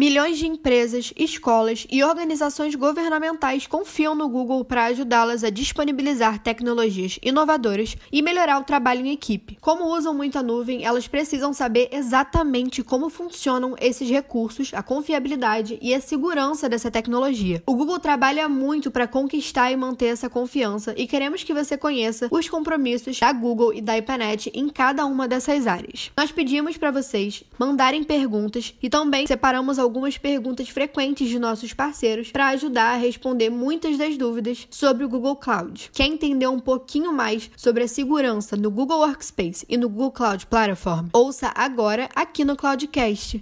Milhões de empresas, escolas e organizações governamentais confiam no Google para ajudá-las a disponibilizar tecnologias inovadoras e melhorar o trabalho em equipe. Como usam muita nuvem, elas precisam saber exatamente como funcionam esses recursos, a confiabilidade e a segurança dessa tecnologia. O Google trabalha muito para conquistar e manter essa confiança e queremos que você conheça os compromissos da Google e da IPANET em cada uma dessas áreas. Nós pedimos para vocês mandarem perguntas e também separamos perguntas frequentes de nossos parceiros para ajudar a responder muitas das dúvidas sobre o Google Cloud. Quer entender um pouquinho mais sobre a segurança no Google Workspace e no Google Cloud Platform? Ouça agora aqui no Cloudcast.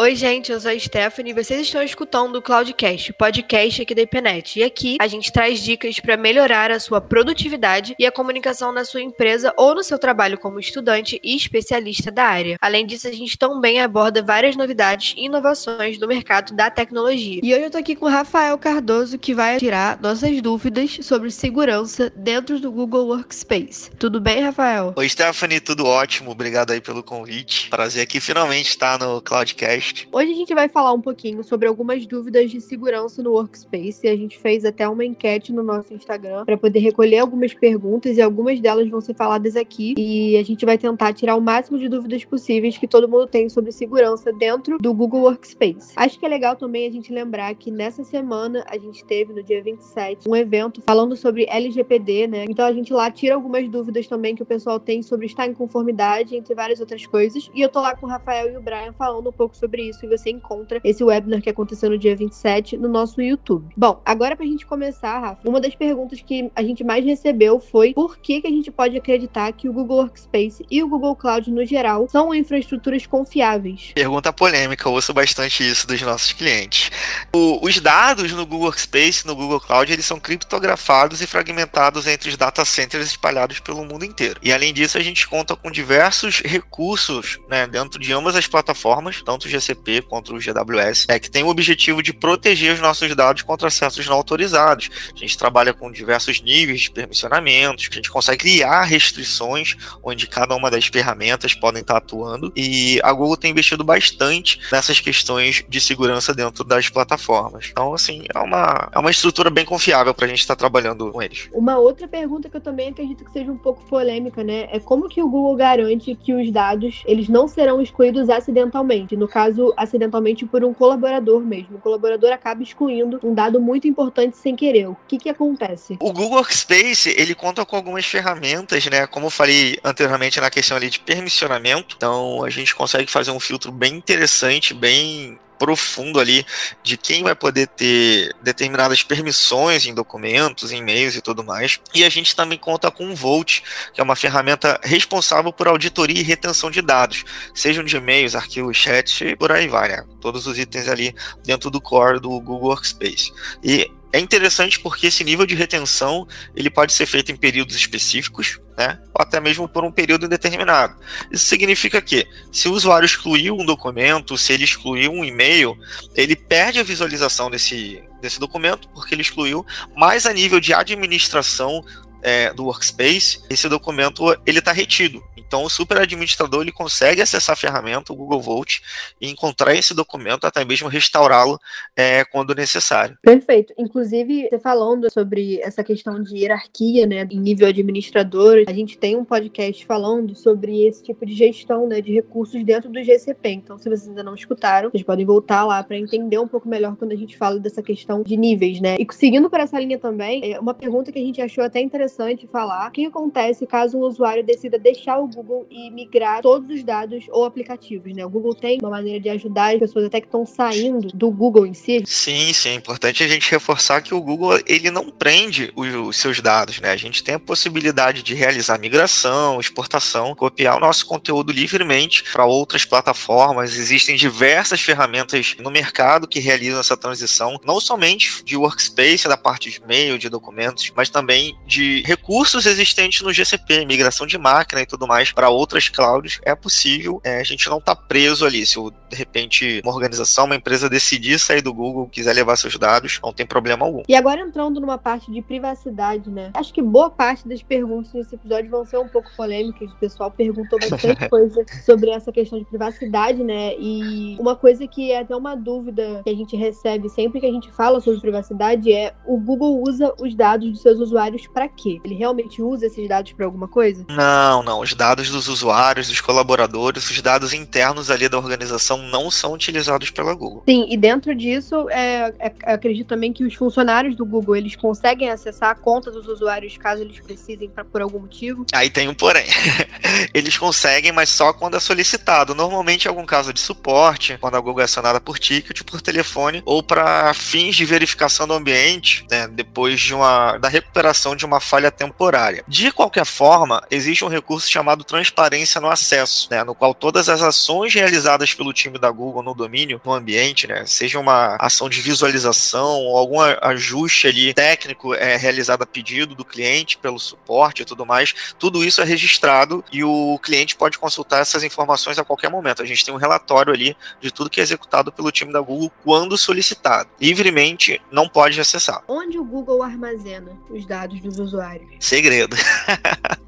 Oi, gente, eu sou a Stephanie e vocês estão escutando o Cloudcast, podcast aqui da IPNET. E aqui a gente traz dicas para melhorar a sua produtividade e a comunicação na sua empresa ou no seu trabalho como estudante e especialista da área. Além disso, a gente também aborda várias novidades e inovações do mercado da tecnologia. E hoje eu tô aqui com o Rafael Cardoso, que vai tirar nossas dúvidas sobre segurança dentro do Google Workspace. Tudo bem, Rafael? Oi, Stephanie, tudo ótimo. Obrigado aí pelo convite. Prazer aqui finalmente estar no Cloudcast podcast. Hoje a gente vai falar um pouquinho sobre algumas dúvidas de segurança no Workspace. A gente fez até uma enquete no nosso Instagram para poder recolher algumas perguntas e algumas delas vão ser faladas aqui. E a gente vai tentar tirar o máximo de dúvidas possíveis que todo mundo tem sobre segurança dentro do Google Workspace. Acho que é legal também a gente lembrar que nessa semana a gente teve, no dia 27, um evento falando sobre LGPD, né? Então a gente lá tira algumas dúvidas também que o pessoal tem sobre estar em conformidade, entre várias outras coisas. E eu tô lá com o Rafael e o Brian falando um pouco sobre sobre isso e você encontra esse webinar que aconteceu no dia 27 no nosso YouTube. Bom, agora pra gente começar, Rafa, uma das perguntas que a gente mais recebeu foi por que, que a gente pode acreditar que o Google Workspace e o Google Cloud no geral são infraestruturas confiáveis? Pergunta polêmica, eu ouço bastante isso dos nossos clientes. O, os dados no Google Workspace no Google Cloud, eles são criptografados e fragmentados entre os data centers espalhados pelo mundo inteiro. E além disso, a gente conta com diversos recursos né, dentro de ambas as plataformas, tanto o GCP GCP contra o GWS, é que tem o objetivo de proteger os nossos dados contra acessos não autorizados. A gente trabalha com diversos níveis de permissionamentos, a gente consegue criar restrições onde cada uma das ferramentas podem estar atuando e a Google tem investido bastante nessas questões de segurança dentro das plataformas. Então, assim, é uma, é uma estrutura bem confiável para a gente estar trabalhando com eles. Uma outra pergunta que eu também acredito que seja um pouco polêmica, né? É como que o Google garante que os dados eles não serão excluídos acidentalmente? No caso, caso acidentalmente por um colaborador mesmo. O colaborador acaba excluindo um dado muito importante sem querer. O que que acontece? O Google Workspace, ele conta com algumas ferramentas, né? Como eu falei anteriormente na questão ali de permissionamento. Então, a gente consegue fazer um filtro bem interessante, bem profundo ali de quem vai poder ter determinadas permissões em documentos, em e-mails e tudo mais. E a gente também conta com o Volt, que é uma ferramenta responsável por auditoria e retenção de dados, sejam de e-mails, arquivos, chat e por aí vai, né? Todos os itens ali dentro do core do Google Workspace. E é interessante porque esse nível de retenção ele pode ser feito em períodos específicos, né? Ou até mesmo por um período indeterminado. Isso significa que, se o usuário excluiu um documento, se ele excluiu um e-mail, ele perde a visualização desse, desse documento, porque ele excluiu, mas a nível de administração é, do workspace, esse documento ele está retido. Então, o super administrador ele consegue acessar a ferramenta, o Google Vault, e encontrar esse documento, até mesmo restaurá-lo é, quando necessário. Perfeito. Inclusive, você falando sobre essa questão de hierarquia, né, em nível administrador, a gente tem um podcast falando sobre esse tipo de gestão, né, de recursos dentro do GCP. Então, se vocês ainda não escutaram, vocês podem voltar lá para entender um pouco melhor quando a gente fala dessa questão de níveis, né? E seguindo por essa linha também, é uma pergunta que a gente achou até interessante falar: o que acontece caso um usuário decida deixar o Google e migrar todos os dados ou aplicativos, né? O Google tem uma maneira de ajudar as pessoas até que estão saindo do Google em si. Sim, sim, é importante a gente reforçar que o Google ele não prende os, seus dados, né? A gente tem a possibilidade de realizar migração, exportação, copiar o nosso conteúdo livremente para outras plataformas. Existem diversas ferramentas no mercado que realizam essa transição, não somente de workspace, da parte de e-mail, de documentos, mas também de de recursos existentes no GCP, migração de máquina e tudo mais para outras clouds, é possível. É, a gente não está preso ali. Se de repente uma organização, uma empresa decidir sair do Google, quiser levar seus dados, não tem problema algum. E agora entrando numa parte de privacidade, né? Acho que boa parte das perguntas nesse episódio vão ser um pouco polêmicas. O pessoal perguntou bastante coisa sobre essa questão de privacidade, né? E uma coisa que é até uma dúvida que a gente recebe sempre que a gente fala sobre privacidade é o Google usa os dados dos seus usuários para quê? Ele realmente usa esses dados para alguma coisa? Não, não. Os dados dos usuários, dos colaboradores, os dados internos ali da organização não são utilizados pela Google. Sim, e dentro disso, é, é, acredito também que os funcionários do Google eles conseguem acessar a conta dos usuários caso eles precisem pra, por algum motivo. Aí tem um porém. eles conseguem, mas só quando é solicitado. Normalmente em algum caso de suporte, quando a Google é acionada por ticket, por telefone ou para fins de verificação do ambiente, né, depois de uma da recuperação de uma falha temporária. De qualquer forma, existe um recurso chamado transparência no acesso, né, no qual todas as ações realizadas pelo time da Google no domínio, no ambiente, né, seja uma ação de visualização ou algum ajuste ali técnico é realizado a pedido do cliente pelo suporte e tudo mais, tudo isso é registrado e o cliente pode consultar essas informações a qualquer momento. A gente tem um relatório ali de tudo que é executado pelo time da Google quando solicitado. Livremente não pode acessar. Onde o Google armazena os dados dos usuários? Segredo.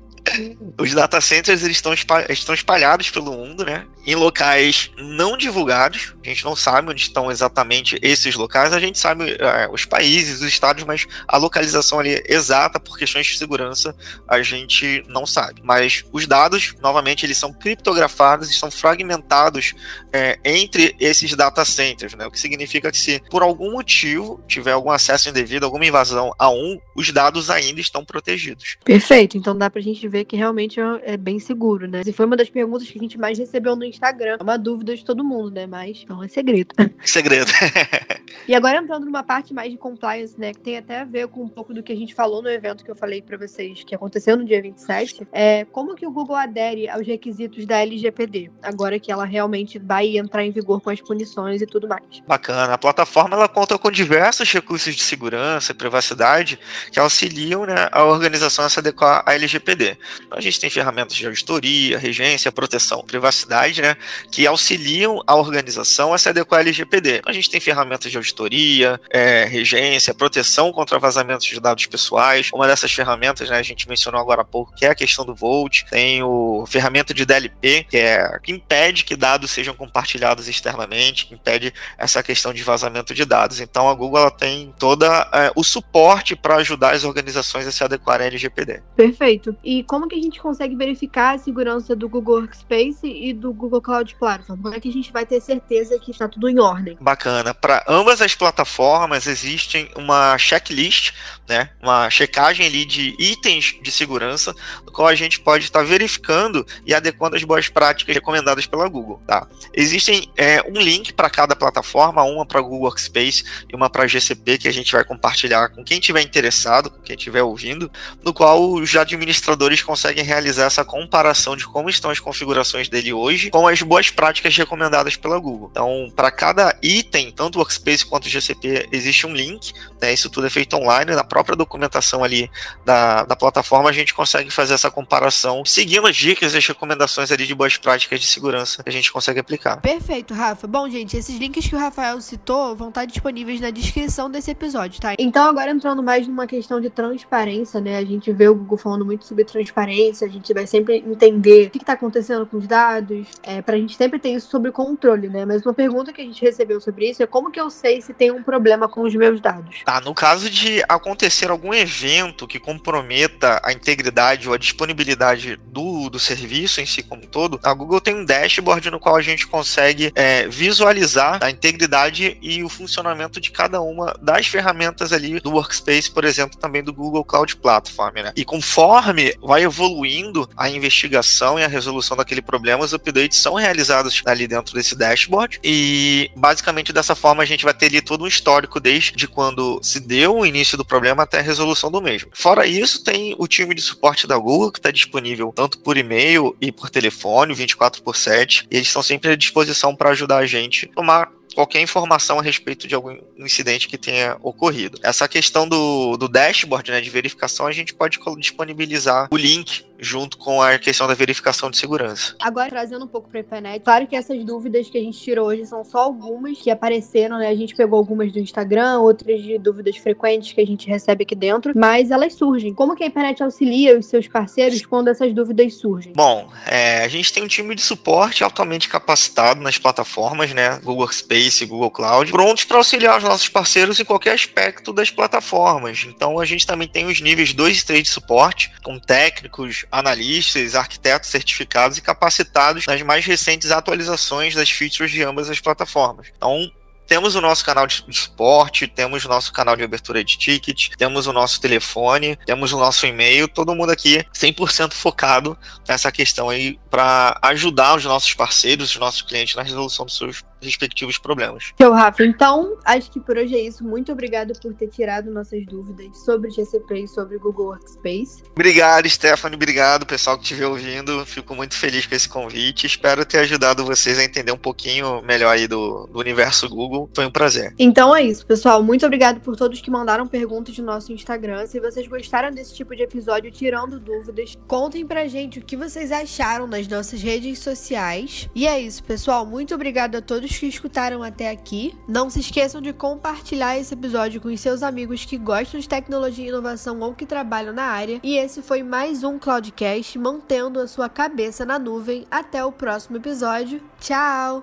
Os data centers eles estão, estão espalhados pelo mundo, né? Em locais não divulgados. A gente não sabe onde estão exatamente esses locais. A gente sabe é, os países, os estados, mas a localização ali exata por questões de segurança a gente não sabe. Mas os dados, novamente, eles são criptografados e são fragmentados é, entre esses data centers, né? O que significa que se por algum motivo tiver algum acesso indevido, alguma invasão a um, os dados ainda estão protegidos. Perfeito. Então dá pra gente ver que realmente é, é bem seguro, né? E foi uma das perguntas que a gente mais recebeu no Instagram. É uma dúvida de todo mundo, né? Mas não é segredo. Segredo. e agora entrando numa parte mais de compliance, né? Que tem até a ver com um pouco do que a gente falou no evento que eu falei para vocês, que aconteceu no dia 27. É como que o Google adere aos requisitos da LGPD, agora que ela realmente vai entrar em vigor com as punições e tudo mais. Bacana. A plataforma ela conta com diversos recursos de segurança e privacidade que auxiliam né, a organização a se adequar à LGPD. Então, a gente tem ferramentas de auditoria, regência, proteção, privacidade, né, que auxiliam a organização a se adequar à LGPD. Então, a gente tem ferramentas de auditoria, é, regência, proteção contra vazamentos de dados pessoais. Uma dessas ferramentas, né, a gente mencionou agora há pouco, que é a questão do Volt. Tem o ferramenta de DLP, que é que impede que dados sejam compartilhados externamente, que impede essa questão de vazamento de dados. Então, a Google ela tem toda é, o suporte para ajudar as organizações a se adequarem à LGPD. Perfeito. E como que a gente consegue verificar a segurança do Google Workspace e do Google Cloud Platform? Como é que a gente vai ter certeza que está tudo em ordem? Bacana. Para ambas as plataformas existem uma checklist, né? Uma checagem ali de itens de segurança, no qual a gente pode estar verificando e adequando as boas práticas recomendadas pela Google, tá? Existem é, um link para cada plataforma, uma para Google Workspace e uma para GCP que a gente vai compartilhar com quem tiver interessado, com quem estiver ouvindo, no qual os administradores conseguem realizar essa comparação de como estão as configurações dele hoje com as boas práticas recomendadas pela Google. Então, para cada item, tanto Workspace quanto o GCP, existe um link, né? Isso tudo é feito online, na própria documentação ali da, da plataforma, a gente consegue fazer essa comparação, seguindo as dicas e as recomendações ali de boas práticas de segurança que a gente consegue aplicar. Perfeito, Rafa. Bom, gente, esses links que o Rafael citou vão estar disponíveis na descrição desse episódio, tá? Então, agora entrando mais numa questão de transparência, né? A gente vê o Google falando muito sobre transparência a gente vai sempre entender o que está acontecendo com os dados, é, para a gente sempre ter isso sob controle, né? Mas uma pergunta que a gente recebeu sobre isso é como que eu sei se tem um problema com os meus dados? Tá, no caso de acontecer algum evento que comprometa a integridade ou a disponibilidade do, do serviço em si como um todo, a Google tem um dashboard no qual a gente consegue é, visualizar a integridade e o funcionamento de cada uma das ferramentas ali do Workspace, por exemplo, também do Google Cloud Platform, né? E conforme vai evoluindo a investigação e a resolução daquele problema, os updates são realizados ali dentro desse dashboard e basicamente dessa forma a gente vai ter ali todo um histórico desde quando se deu o início do problema até a resolução do mesmo. Fora isso, tem o time de suporte da Google que está disponível tanto por e-mail e por telefone, 24 por 7, e eles estão sempre à disposição para ajudar a gente a tomar qualquer informação a respeito de algum incidente que tenha ocorrido. Essa questão do, do dashboard, né, de verificação, a gente pode disponibilizar o link junto com a questão da verificação de segurança. Agora, trazendo um pouco para a internet, claro que essas dúvidas que a gente tirou hoje são só algumas que apareceram, né? A gente pegou algumas do Instagram, outras de dúvidas frequentes que a gente recebe aqui dentro, mas elas surgem. Como que a internet auxilia os seus parceiros quando essas dúvidas surgem? Bom, é, a gente tem um time de suporte altamente capacitado nas plataformas, né? Google Workspace, Google Cloud, prontos para auxiliar os nossos parceiros em qualquer aspecto das plataformas. Então, a gente também tem os níveis 2 e 3 de suporte, com técnicos, analistas, arquitetos certificados e capacitados nas mais recentes atualizações das features de ambas as plataformas. Então, temos o nosso canal de suporte, temos o nosso canal de abertura de ticket, temos o nosso telefone, temos o nosso e-mail, todo mundo aqui 100% focado nessa questão aí para ajudar os nossos parceiros, os nossos clientes na resolução dos seus respectivos problemas. Seu Rafa, então acho que por hoje é isso. Muito obrigado por ter tirado nossas dúvidas sobre GCP e sobre Google Workspace. Obrigado, Stephanie. Obrigado, pessoal que estiver ouvindo. Fico muito feliz com esse convite. Espero ter ajudado vocês a entender um pouquinho melhor aí do, do universo Google. Foi um prazer. Então é isso, pessoal. Muito obrigado por todos que mandaram perguntas no nosso Instagram. Se vocês gostaram desse tipo de episódio, tirando dúvidas, contem pra gente o que vocês acharam nas nossas redes sociais. E é isso, pessoal. Muito obrigado a todos todos que escutaram até aqui. Não se esqueçam de compartilhar esse episódio com os seus amigos que gostam de tecnologia e inovação ou que trabalham na área. E esse foi mais um Cloudcast, mantendo a sua cabeça na nuvem. Até o próximo episódio. Tchau!